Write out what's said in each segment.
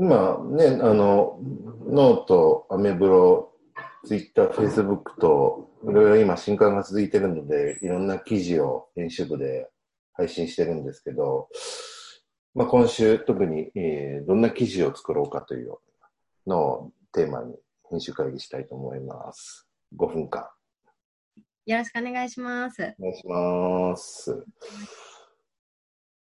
今ね、あの、ノート、アメブロ、ツイッター、フェイスブックと、いろいろ今新刊が続いてるので、いろんな記事を編集部で配信してるんですけど、まあ、今週特に、えー、どんな記事を作ろうかというのをテーマに編集会議したいと思います。5分間。よろしくお願いします。お願いします。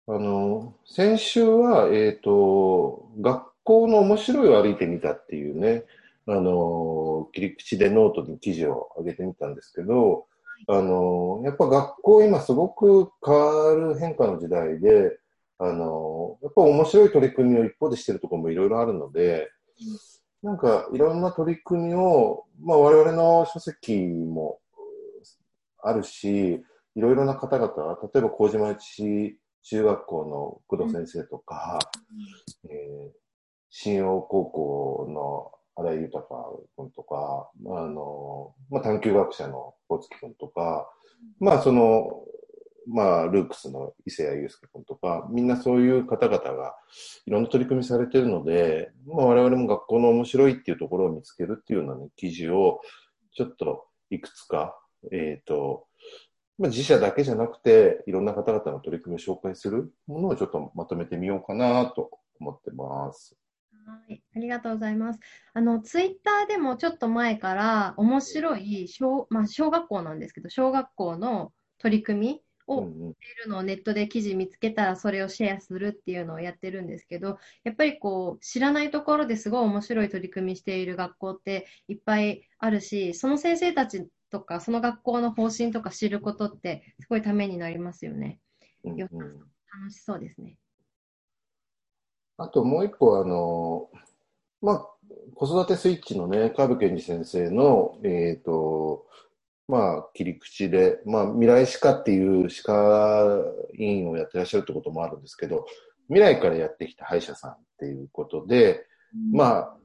あの、先週は、えっ、ー、と、学校の面白いを歩いてみたっていうね、あの、切り口でノートに記事を上げてみたんですけど、あの、やっぱ学校今すごく変わる変化の時代で、あの、やっぱ面白い取り組みを一方でしてるところもいろいろあるので、なんかいろんな取り組みを、まあ我々の書籍もあるし、いろいろな方々、例えば麹町中学校の工藤先生とか、うん、えー、新陽高校の荒井豊君とか、あの、まあ、探究学者の大月君とか、まあ、その、まあ、ルークスの伊勢谷友介君とか、みんなそういう方々がいろんな取り組みされてるので、まあ、我々も学校の面白いっていうところを見つけるっていうような、ね、記事をちょっといくつか、えっ、ー、と、まあ、自社だけじゃなくて、いろんな方々の取り組みを紹介するものをちょっとまとめてみようかなと思ってます。はい、ありがとうございます。あの、ツイッターでもちょっと前から面白い小、まあ、小学校なんですけど、小学校の取り組みをしているのをネットで記事見つけたらそれをシェアするっていうのをやってるんですけど、やっぱりこう、知らないところですごい面白い取り組みしている学校っていっぱいあるし、その先生たちとか、その学校の方針とか知ることって、すごいためになりますよね。うんうん、楽しそうですね。あともう一個、あの、まあ、子育てスイッチのね、川辺健二先生の、えっ、ー、と、まあ、切り口で、まあ、未来歯科っていう歯科委員をやってらっしゃるってこともあるんですけど、未来からやってきた歯医者さんっていうことで、うん、まあ、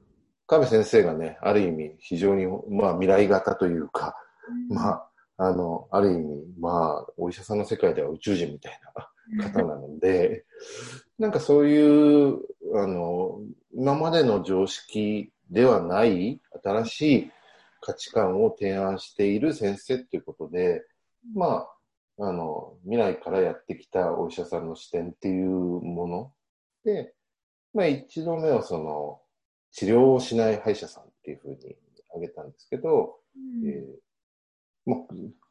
川辺先生がね、ある意味非常に、まあ、未来型というか、まあ、あの、ある意味、まあ、お医者さんの世界では宇宙人みたいな方なので、なんかそういう、あの、今までの常識ではない新しい価値観を提案している先生っていうことで、まあ、あの、未来からやってきたお医者さんの視点っていうもので、まあ一度目はその、治療をしない歯医者さんっていうふうに挙げたんですけど、うん、えーまあ、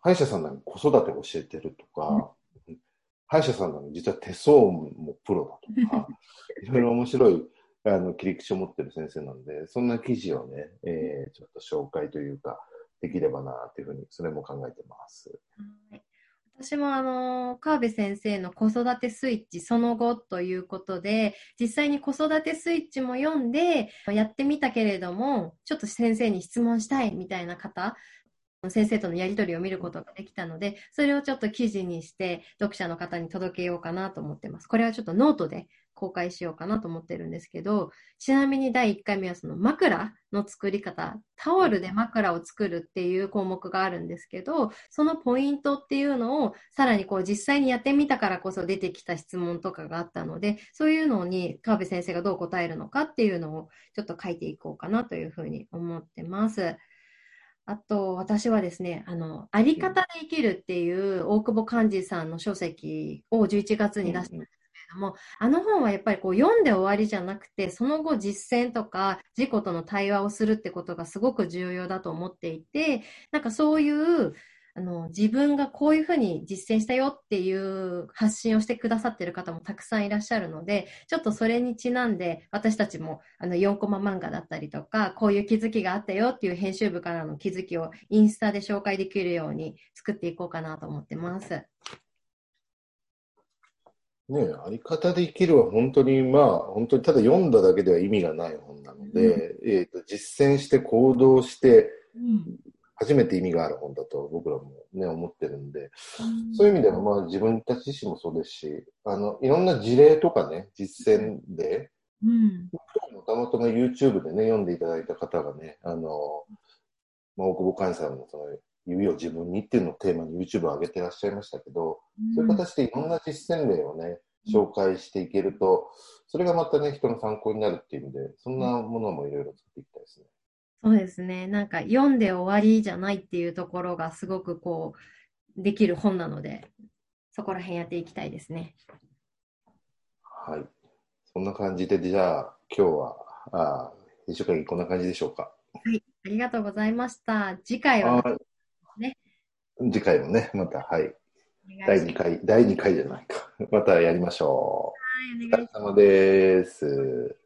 歯医者さんなのに子育てを教えてるとか、うん、歯医者さんなのに実は手相もプロだとか、いろいろ面白いあの切り口を持ってる先生なんで、そんな記事をね、えー、ちょっと紹介というか、できればなというふうに、それも考えてます。はい私もあの川辺先生の子育てスイッチその後ということで実際に子育てスイッチも読んでやってみたけれどもちょっと先生に質問したいみたいな方先生とのやり取りを見ることができたので、それをちょっと記事にして読者の方に届けようかなと思ってます。これはちょっとノートで公開しようかなと思ってるんですけど、ちなみに第1回目はその枕の作り方、タオルで枕を作るっていう項目があるんですけど、そのポイントっていうのをさらにこう実際にやってみたからこそ出てきた質問とかがあったので、そういうのに川辺先生がどう答えるのかっていうのをちょっと書いていこうかなというふうに思ってます。あと、私はですね、あの、あり方で生きるっていう大久保寛治さんの書籍を11月に出したんですども、あの本はやっぱりこう読んで終わりじゃなくて、その後実践とか自己との対話をするってことがすごく重要だと思っていて、なんかそういうあの自分がこういうふうに実践したよっていう発信をしてくださってる方もたくさんいらっしゃるので、ちょっとそれにちなんで私たちもあの4コマ漫画だったりとか、こういう気づきがあったよっていう編集部からの気づきをインスタで紹介できるように作っていこうかなと思ってます。ねあり方で生きるは本当にまあ、本当にただ読んだだけでは意味がない本なので、うん、えっ、と、実践して行動して、初めて意味がある本だと僕らもね、思ってるんで、うん、そういう意味ではまあ自分たち自身もそうですし、あの、いろんな事例とかね、実践で、うん、たまたま YouTube でね、読んでいただいた方がね、あの、まあ、大久保寛さんのその、指を自分にっていうのをテーマに YouTube を上げてらっしゃいましたけど、うん、そういう形でいろんな実践例をね、紹介していけると、それがまたね、人の参考になるっていう意味で、そんなものもいろいろ作っていきたいですね。そうですね。なんか読んで終わりじゃないっていうところがすごくこう、できる本なので、そこら辺やっていきたいですね。はい。そんな感じで、じゃあ、今日は、あ編集会議こんな感じでしょうか。はい。ありがとうございました。次回は、はいね次回もね、また、はい。第2いします。回、第2回じゃないか。またやりましょう。はい、おお願いします疲れ様です。